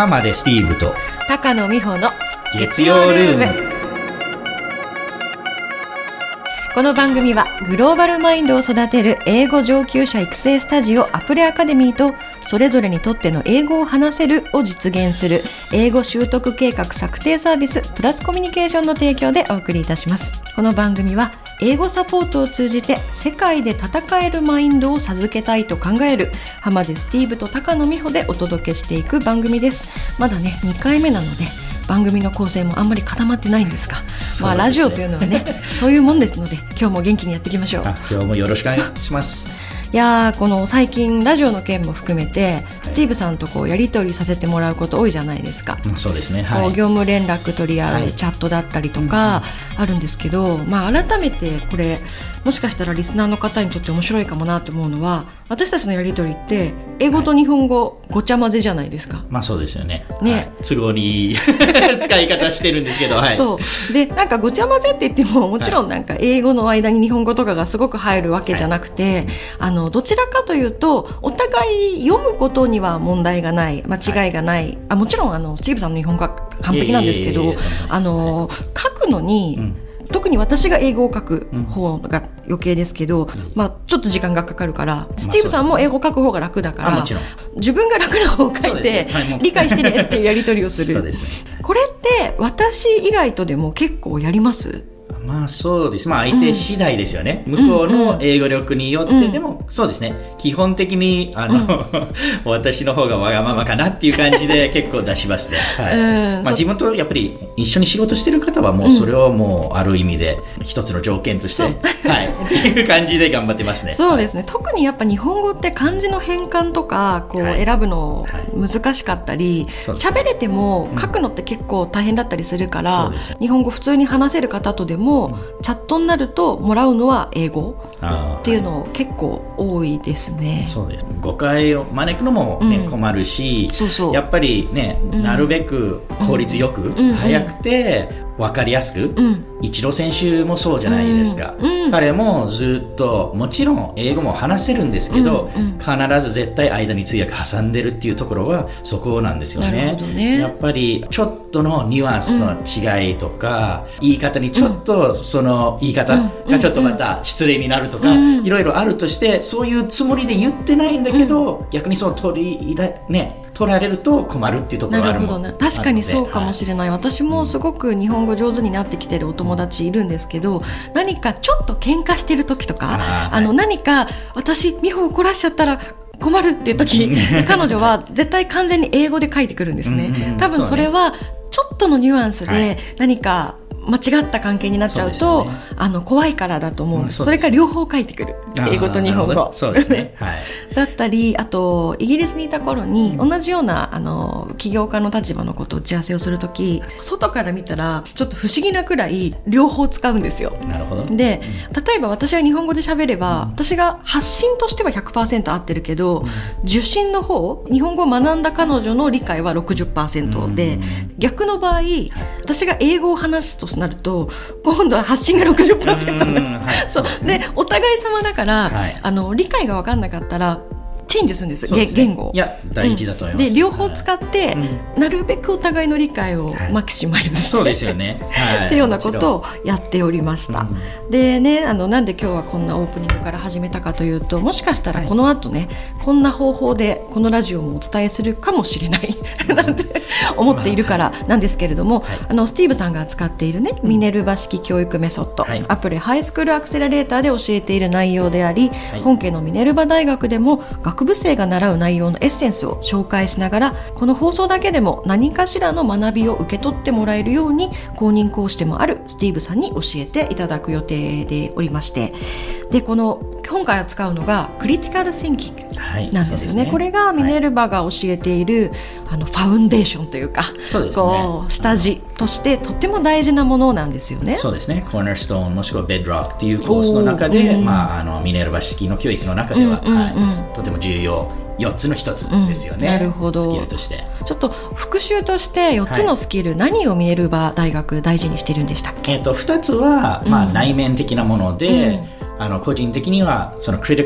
浜でスティーブと高野美穂の月曜ルーム。この番組はグローバルマインドを育てる英語上級者育成スタジオアプレアカデミーとそれぞれにとっての英語を話せるを実現する英語習得計画策定サービスプラスコミュニケーションの提供でお送りいたします。この番組は英語サポートを通じて世界で戦えるマインドを授けたいと考える浜でスティーブと高野美穂でお届けしていく番組です。まだね2回目なので番組の構成もあんまり固まってないんですがまあラジオというのはね そういうもんですので今日も元気にやっていきましょう。今日もよろしくお願いしますいやこの最近ラジオの件も含めてスティーブさんとこうやり取りさせてもらうこと多いじゃないですか、そうですね、はい、業務連絡取り合うチャットだったりとかあるんですけど、まあ、改めてこれもしかしたらリスナーの方にとって面白いかもなと思うのは私たちのやり取りって英語と日本語ごちゃ混ぜじゃないですか。まあそうですよね。ね、はい、都合にいい 使い方してるんですけど、はい、そう。でなんかごちゃ混ぜって言ってももちろんなんか英語の間に日本語とかがすごく入るわけじゃなくて、はい、あのどちらかというとお互い読むことには問題がない間違いがない、はい、あもちろんあのスティーブさんの日本語は完璧なんですけどあの書くのに、うん特に私が英語を書く方が余計ですけど、うん、まあ、ちょっと時間がかかるから、スティーブさんも英語書く方が楽だから、自分が楽な方を書いて、理解してねっていうやり取りをする。これって私以外とでも結構やります？まあそうです。まあ相手次第ですよね。うん、向こうの英語力によって、うん、でもそうですね。基本的に、あの、うん、私の方がわがままかなっていう感じで結構出しますね。はい。まあ自分とやっぱり一緒に仕事してる方はもうそれをもうある意味で一つの条件として、はい。っていう感じで頑張ってますね。そうですね。はい、特にやっぱ日本語って漢字の変換とか、こう選ぶの難しかったり、喋、はい、れても書くのって結構大変だったりするから、日本語普通に話せる方とでもも、チャットになるともらうのは英語っていうの結構多いですね。そうです誤解を招くのもね、うん、困るしそうそう。やっぱりね、うん、なるべく効率よく、うん、早くて分かりやすく、うん、一郎選手もそうじゃないですか、うん。うん、彼もずっともちろん英語も話せるんですけど、うんうん、必ず絶対間に通訳挟んでるっていうところはそこなんですよね、ね、やっぱりちょっとのニュアンスの違いとか、言い方にちょっとその言い方がちょっとまた失礼になるとか、いろいろあるとしてそういうつもりで言ってないんだけど、逆にそう取り入れね取られると困るっていうところがあるもんなるほど、ね、確かにそうかもしれない、はい、私もすごく日本語上手になってきてるお友達いるんですけど何かちょっと喧嘩してる時とかあの何か私美穂怒らしちゃったら困るっていう時 彼女は絶対完全に英語で書いてくるんですね。多分それはちょっとのニュアンスで何か間違った関係になっちゃうと、ね、あの怖いからだと思う。んです、うん、それから両方書いてくる。英語と日本語。そうですね、はい、だったりあとイギリスにいた頃に、同じようなあの起業家の立場のこと打ち合わせをする時外から見たらちょっと不思議なくらい両方使うんですよ。なるほど。で、例えば私は日本語で喋れば、私が発信としては100%合ってるけど、受信の方日本語を学んだ彼女の理解は60%で、逆の場合私が英語を話すとなると今度は発信が60%になる、はい、そう。でお互い様だから、はい、あの理解が分かんなかったらチェンジするんです、ね、言語いや大事だと思います、うん、で両方使って、はい、なるべくお互いの理解をマキシマイズして、そうですよね、はい、っていうようなことをやっておりました、うん、でねあのなんで今日はこんなオープニングから始めたかというともしかしたらこの後ね、はい、こんな方法でこのラジオもお伝えするかもしれない。なんて思っているからなんですけれども、あのスティーブさんが使っているね、ミネルバ式教育メソッド、アプリハイスクールアクセラレーターで教えている内容であり、本家のミネルバ大学でも学学部生が習う内容のエッセンスを紹介しながらこの放送だけでも何かしらの学びを受け取ってもらえるように公認講師でもあるスティーブさんに教えていただく予定でおりましてでこの今回使うのがクリティカル・センキングなんですよね。はいね、これがミネルバが教えている、はい、あのファウンデーションというか、ね、こう下地としてとっても大事なものなんですよね。そうですね。コーナーストーンもしくはベッドロックっていうコースの中で、まあ、あのミネルバ式の教育の中では、うんうんうん。はい、とても重要。4つの1つですよね、うん、なるほど。スキルとして。ちょっと復習として4つのスキル、はい、何をミネルバ大学大事にしてるんでしたっけ、えーと、と2つは、まあ、内面的なもので、うん、あの個人的にはそのクリ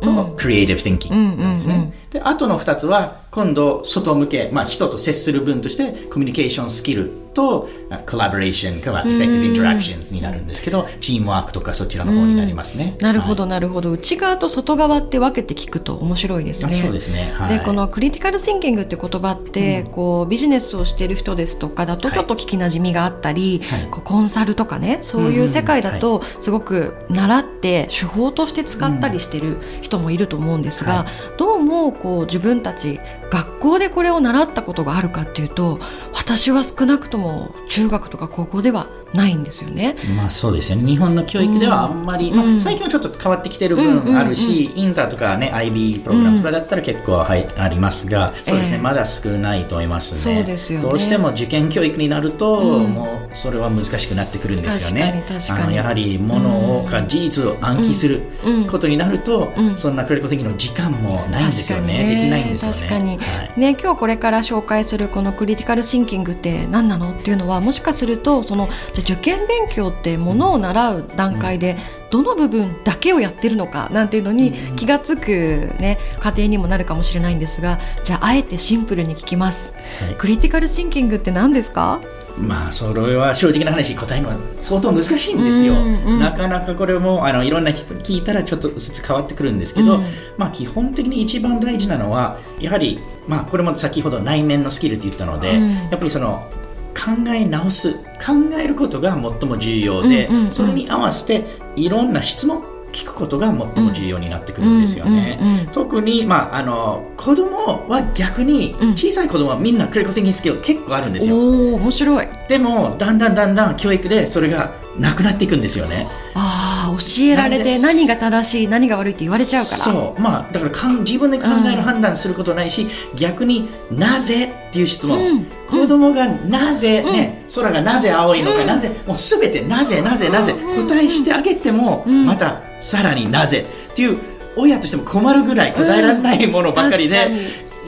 と、クリエイティブ・ティンキングなんですね。で、あとの2つは、今度、外向け、まあ、人と接する分として、コミュニケーションスキルと、コラボレーションかは、エフェクティブ・インタラクションになるんですけど、チームワークとかそちらの方になりますね。なるほど、なるほど。内側と外側って分けて聞くと面白いですね。そうですね。はい、で、このクリティカル・シンキングって言葉って、こう、ビジネスをしている人ですとかだと、ちょっと聞きなじみがあったり、はい、こうコンサルとかね、そういう世界だと、すごく習って手法として使ったりしてる人もいると思うんですが、どうもこう自分たち学校でこれを習ったことがあるかっていうと私は少なくとも中学とか高校ではないんですよね。まあそうですよね。日本の教育ではあんまり、うん、まあ、最近はちょっと変わってきてる部分あるし、うんうんうん、インターとかね IB プログラムとかだったら結構、はい、ありますがそうですね、えー、まだ少ないと思いますね。そうですよね。どうしても受験教育になると、もうそれは難しくなってくるんですよね。あのやはりものをか事実を暗記することになると、そんなクリコ的の時間もないんですよね、ね、できないんですよね。ね今日これから紹介するこのクリティカルシンキングって何なの？っていうのはもしかするとそのじゃ受験勉強ってものを習う段階で、どの部分だけをやってるのかなんていうのに気が付く、ね、過程にもなるかもしれないんですがじゃああえてシンプルに聞きます、はい、クリティカルシンキングって何ですか？まあそれは正直な話答えるのは相当難しいんですよ、うんうん、なかなかこれもあのいろんな人に聞いたらちょっとずつ変わってくるんですけど、うん、まあ基本的に一番大事なのはやはりまあこれも先ほど内面のスキルって言ったので、うん、やっぱりその考え直す考えることが最も重要で、それに合わせていろんな質問聞くことが最も重要になってくるんですよね。特に、まあ、あの子供は逆に小さい子供はみんなクリコティングスキル結構あるんですよ。お面白いでもだんだんだんだん教育でそれがなくなっていくんですよね。ああ教えられて何が正しい何が悪いって言われちゃうから。そう。まあだからかん自分で考える判断することないし、うん、逆になぜっていう質問、うん、子供がなぜね、うん、空がなぜ青いのか、なぜもうすべてなぜなぜなぜ答えしてあげても、またさらになぜっていう親としても困るぐらい答えられないものばっかりで、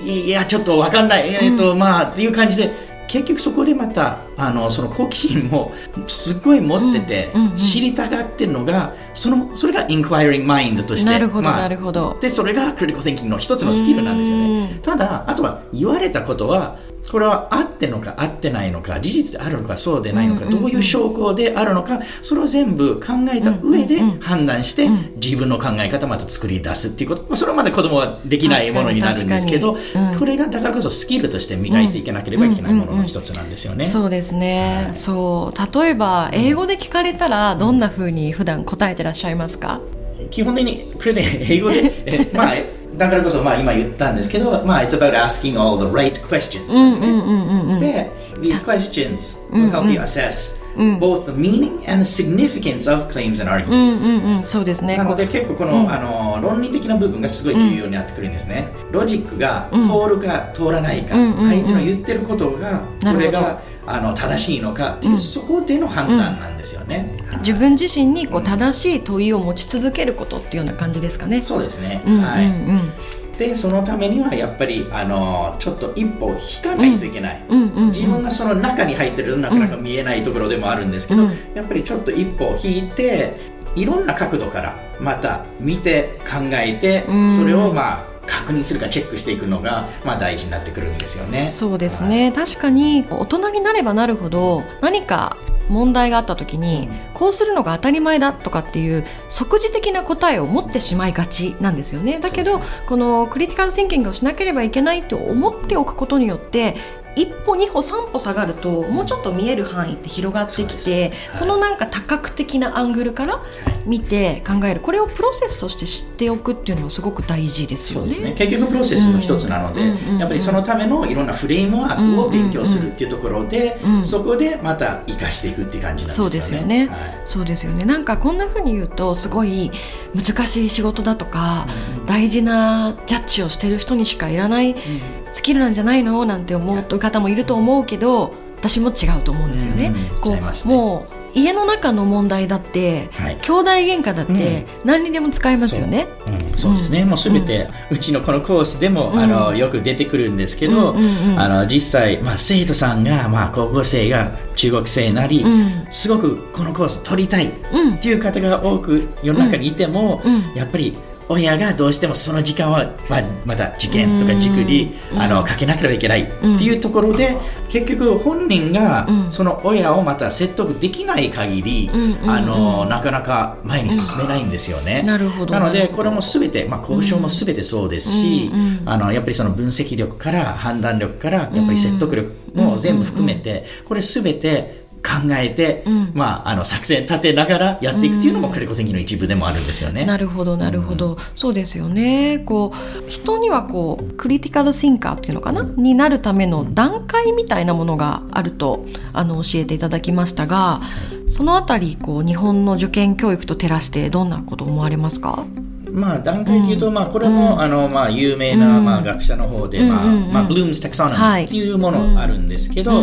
いやちょっと分かんない、えー、っとまあっていう感じで結局そこでまたあのその好奇心もすごい持ってて、知りたがってるのがそのそれがインクワイリングマインドとして。なるほど、まあ、なるほど。でそれがクリティカル・ティンキングの一つのスキルなんですよね。ただあとは言われたことはこれは合ってのか合ってないのか事実であるのかそうでないのか、どういう証拠であるのかそれを全部考えた上で判断して、自分の考え方また作り出すっていうこと、まあ、それまで子供はできないものになるんですけど、これがだからこそスキルとして磨いていかなければいけないものの一つなんですよね。そうですね、はい、そう。例えば英語で聞かれたらどんなふうに普段答えてらっしゃいますか、基本的にこれね英語でえまあだからこそまあ今言ったんですけど、まあ、it's about asking all the right questions、ね、で these questions will help you assess both the meaning and the significance of claims and arguments、そうですね。なので結構この,、あの論理的な部分がすごい重要になってくるんですね、ロジックが通るか通らないか、相手の言ってることがこれがあの正しいのかっていう、そこでの判断なんですよね、自分自身にこう正しい問いを持ち続けることっていうような感じですかね。そうですね、はい、でそのためにはやっぱりあのちょっと一歩引かないといけない、自分がその中に入ってるなかなか見えないところでもあるんですけど、やっぱりちょっと一歩引いていろんな角度からまた見て考えて、それをまあ確認するかチェックしていくのが、まあ、大事になってくるんですよね。そうですね、はい、確かに大人になればなるほど何か問題があった時にこうするのが当たり前だとかっていう即時的な答えを持ってしまいがちなんですよね。だけどこのクリティカル・シンキングをしなければいけないと思っておくことによって一歩二歩三歩下がるともうちょっと見える範囲って広がってきてそ,、のなんか多角的なアングルから見て考える。これをプロセスとして知っておくっていうのはすごく大事ですよね、ね、結局プロセスの一つなので、やっぱりそのためのいろんなフレームワークを勉強するっていうところで、そこでまた生かしていくっていう感じなんですよね。そうですよね、はい、そうですよね。なんかこんなふうに言うとすごい難しい仕事だとか、大事なジャッジをしてる人にしかいらない、スキルなんじゃないの？なんて思う方もいると思うけど私も違うと思うんですよね。こうもう家の中の問題だって、はい、兄弟喧嘩だって何にでも使えますよね。そう。うん、そうですね、もうすべて、うちのこのコースでも、あのよく出てくるんですけど、あの実際、まあ、生徒さんが、まあ、高校生が中学生なり、すごくこのコース取りたいっていう方が多く世の中にいても、やっぱり親がどうしてもその時間は、まあ、また受験とか塾にあのかけなければいけないっていうところで、結局本人がその親をまた説得できない限り、あのなかなか前に進めないんですよね。なるほどなのでこれもすべて、まあ、交渉もすべてそうですし、あのやっぱりその分析力から判断力からやっぱり説得力も全部含めて、これすべて考えて、うん、まあ、あの作戦立てながらやっていくっていうのもクリコ宣言の一部でもあるんですよね。なるほどなるほど、うん、そうですよね。こう人にはこうクリティカルシンカーっていうのかな？になるための段階みたいなものがあるとあの教えていただきましたが、そのあたりこう日本の受験教育と照らしてどんなこと思われますか？まあ、段階でいうと、まあ、これも、あのまあ、有名な、まあ、学者の方で、まあまあ、ブルームズ・タクソノミーっていうものあるんですけど、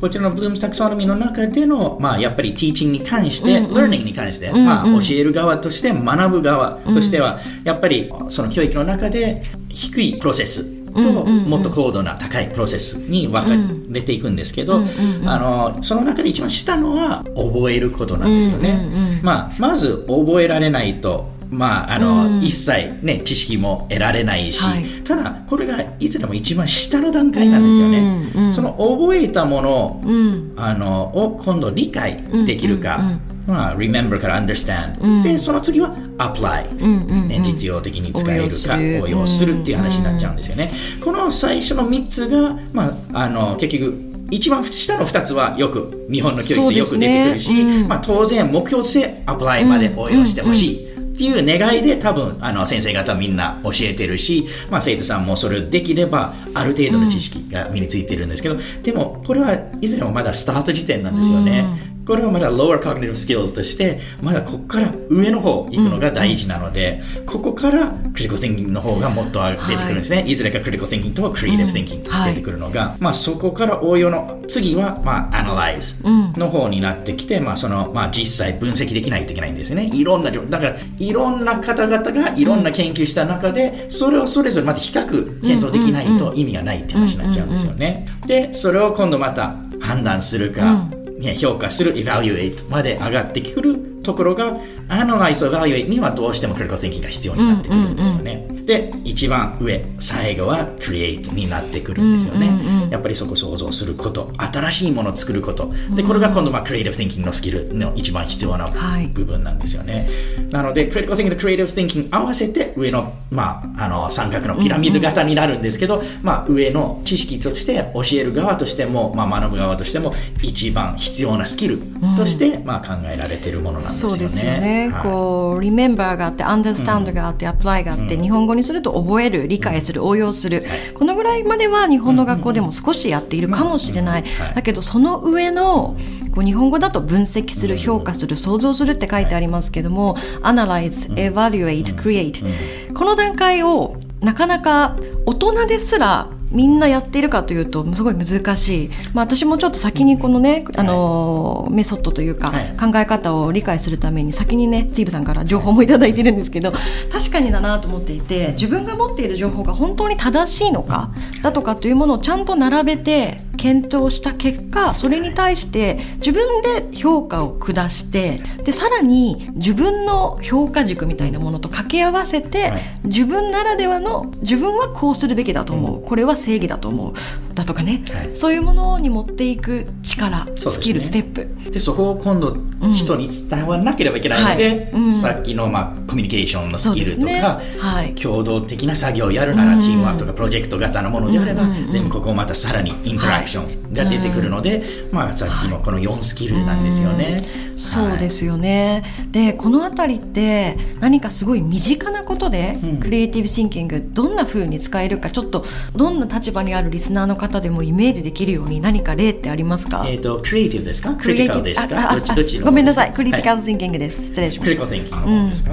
こちらのブルームスタクソノミーの中での、まあ、やっぱりティーチングに関して、うんうん、learning に関して、うんうん、まあ、教える側として学ぶ側としては、やっぱりその教育の中で低いプロセスともっと高度な高いプロセスに分かれていくんですけど、あのその中で一番下のは覚えることなんですよね。まあ、まず覚えられないとまあ、あの、うん、一切ね、知識も得られないし、はい、ただ、これがいつでも一番下の段階なんですよね。うんうん、その覚えたもの,、うん、あのを今度理解できるか、まあ、remember から understand、で、その次は apply、ね、実用的に使えるか応用する。っていう話になっちゃうんですよね。この最初の3つが、まあ、あの結局一番下の2つはよく日本の教育でよく出てくるし、ね。うん、まあ、当然目標としてアプライまで応用してほしい。っていう願いで多分あの先生方みんな教えてるし、まあ、生徒さんもそれできればある程度の知識が身についてるんですけど、うん、でもこれはいずれもまだスタート時点なんですよね。これはまだ lower cognitive skills としてまだここから上の方行くのが大事なので、うん、ここからクリコ thinking の方がもっと出てくるんですね、はい、いずれかクリコ thinking と creative thinking 出てくるのが、はい、まあ、そこから応用の次は、まあ、analyze の方になってきて、まあそのまあ、実際分析できないといけないんですね。いろんなだからいろんな方々がいろんな研究した中でそれをそれぞれまた比較検討できないと意味がないって話になっちゃうんですよね。でそれを今度また判断するか、ね、評価する evaluate まで上がってくるところが analyze と evaluate にはどうしても critical thinking が必要になってくるんですよね、で一番上最後は create になってくるんですよね、やっぱりそこ想像すること新しいものを作ること。でこれが今度まあ creative thinking のスキルの一番必要な部分なんですよね、はい、なので critical thinking と creative thinking 合わせて上の,、まあ、あの三角のピラミッド型になるんですけど、うんうん、まあ、上の知識として教える側としても、まあ、学ぶ側としても一番必要なスキルとして、まあ、考えられているものなんですそうですよね、はい、こう remember があって understand があって、うん、apply があって、うん、日本語にすると覚える理解する応用する、このぐらいまでは日本の学校でも少しやっているかもしれない、だけどその上のこう日本語だと分析する評価する想像するって書いてありますけども analyze evaluate create この段階をなかなか大人ですらみんなやっているかというとすごい難しい、まあ、私もちょっと先にこのね、あのメソッドというか、考え方を理解するために先にねスティーブさんから情報もいただいてるんですけど確かにだなと思っていて自分が持っている情報が本当に正しいのかだとかというものをちゃんと並べて検討した結果それに対して自分で評価を下してでさらに自分の評価軸みたいなものと掛け合わせて、自分ならではの自分はこうするべきだと思う。これは正義だと思うだとかね、はい、そういうものに持っていく力、スキルステップ。でそこを今度人に伝わらなければいけないので、うんはい。うん、さっきの、まあ、コミュニケーションのスキルとか、ね。はい、共同的な作業をやるなら、チームワークとかプロジェクト型のものであれば、全部ここをまたさらにインタラクションが出てくるので、まあ、さっきのこの4スキルなんですよね。そうですよね。でこの辺りって何かすごい身近なことで、クリエイティブシンキングどんなふうに使えるかちょっとどんな立場にあるリスナーの方でもイメージできるように何か例ってありますか？えっ、とクリエイティブですか？クリティカルですか？ごめんなさい。クリティカルシンキングです、失礼しましたクリティカルシンキングですか、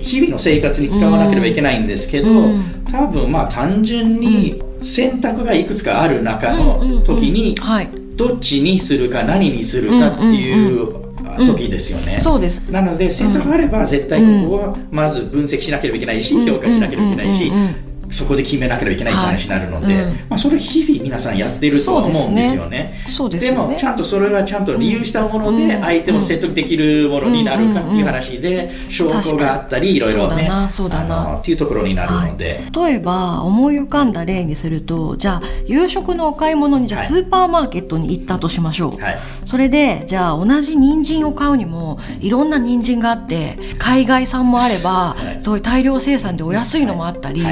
日々の生活に使わなければいけないんですけど、うん、多分まあ単純に選択がいくつかある中の時にどっちにするか何にするかっていう時ですよね、うん、そうです。なので選択があれば絶対ここはまず分析しなければいけないし、評価しなければいけないし、そこで決めなければいけないって話になるので、はい。うん、まあ、それ日々皆さんやってるとは思うんですよね。で、ね、もちゃんとそれはちゃんと理由したもので相手を説得できるものになるかっていう話で証拠があったりいろいろねそうだなっていうところになるので、はい、例えば思い浮かんだ例にするとじゃあ夕食のお買い物にじゃあスーパーマーケットに行ったとしましょう、はい、それでじゃあ同じ人参を買うにもいろんな人参があって海外産もあれば、そういう大量生産でお安いのもあったり、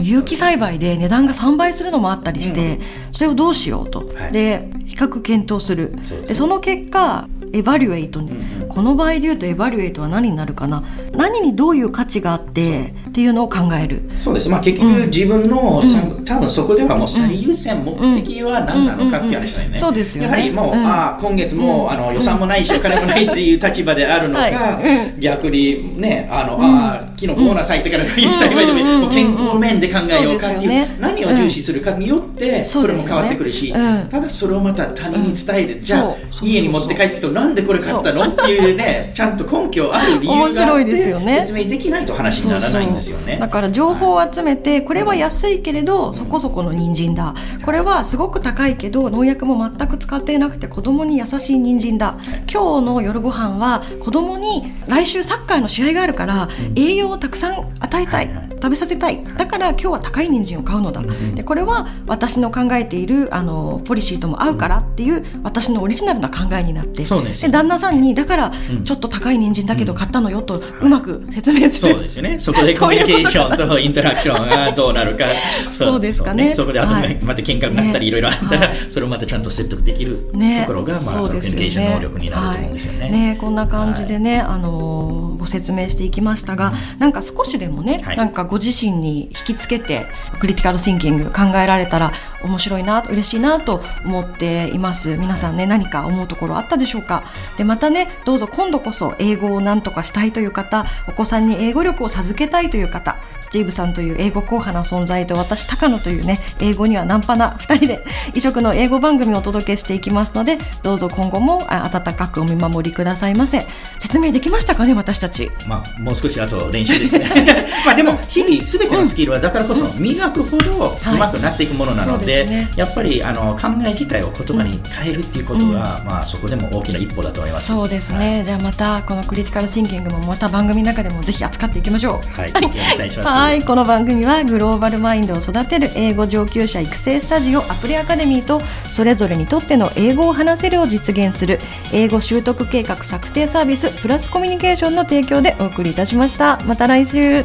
有機栽培で値段が3倍するのもあったりして、それをどうしようと、で比較検討する。でその結果エバリュエイトに、この場合で言うとエバリュエイトは何になるかな何にどういう価値があってっていうのを考える。そうです、まあ、結局自分の、うん、多分そこではもう最優先目的は何なのかって話だよね、そうですよ、ね、やはりもう、うん、あ今月も、あの予算もないしお金もないっていう立場であるのか、はい、逆にねあの、あ昨日ボーナス入ってからこういう栽培でも健康面で考えようかっていう、ね、何を重視するかによってこれも変わってくるし、ただそれをまた他人に伝えて、じゃあ家に持って帰ってきてなんでこれ買ったの？っていうねちゃんと根拠ある理由があって説明できないと話にならないんですよね。だから情報を集めてこれは安いけれどそこそこの人参だ。これはすごく高いけど農薬も全く使っていなくて子供に優しい人参だ、今日の夜ご飯は子供に来週サッカーの試合があるから栄養をたくさん与えたい、食べさせたい。だから今日は高い人参を買うのだ、でこれは私の考えているあのポリシーとも合うからっていう私のオリジナルな考えになって。で旦那さんにだからちょっと高い人参だけど買ったのよとうまく説明する、そうですよね。そこでコミュニケーションとインタラクションがどうなるか。そうですかね。そこであと、また喧嘩になったりいろいろあったら、それをまたちゃんと説得できるところが、まあ、コミュニケーション能力になると思うんですよね。ねこんな感じでね、あのご説明していきましたが、なんか少しでもね、なんかご自身に引きつけてクリティカルシンキング考えられたら面白いな嬉しいなと思っています。皆さんね何か思うところあったでしょうか？でまたねどうぞ今度こそ英語を何とかしたいという方お子さんに英語力を授けたいという方スティーブさんという英語硬派な存在と私高野というね英語にはナンパな2人で異色の英語番組をお届けしていきますのでどうぞ今後も温かくお見守りくださいませ。説明できましたかね私たち？まあもう少しあと練習ですね。まあでも日々すべてのスキルはだからこそ磨くほどうまくなっていくものなのではいでね、やっぱりあの考え自体を言葉に変えるっていうことが、うん、まあそこでも大きな一歩だと思います。そうですね、はい、じゃあまたこのクリティカルシンキングもまた番組の中でもぜひ扱っていきましょう。はい、はい。この番組はグローバルマインドを育てる英語上級者育成スタジオアプリアカデミーとそれぞれにとっての英語を話せるを実現する英語習得計画策定サービスプラスコミュニケーションの提供でお送りいたしました。また来週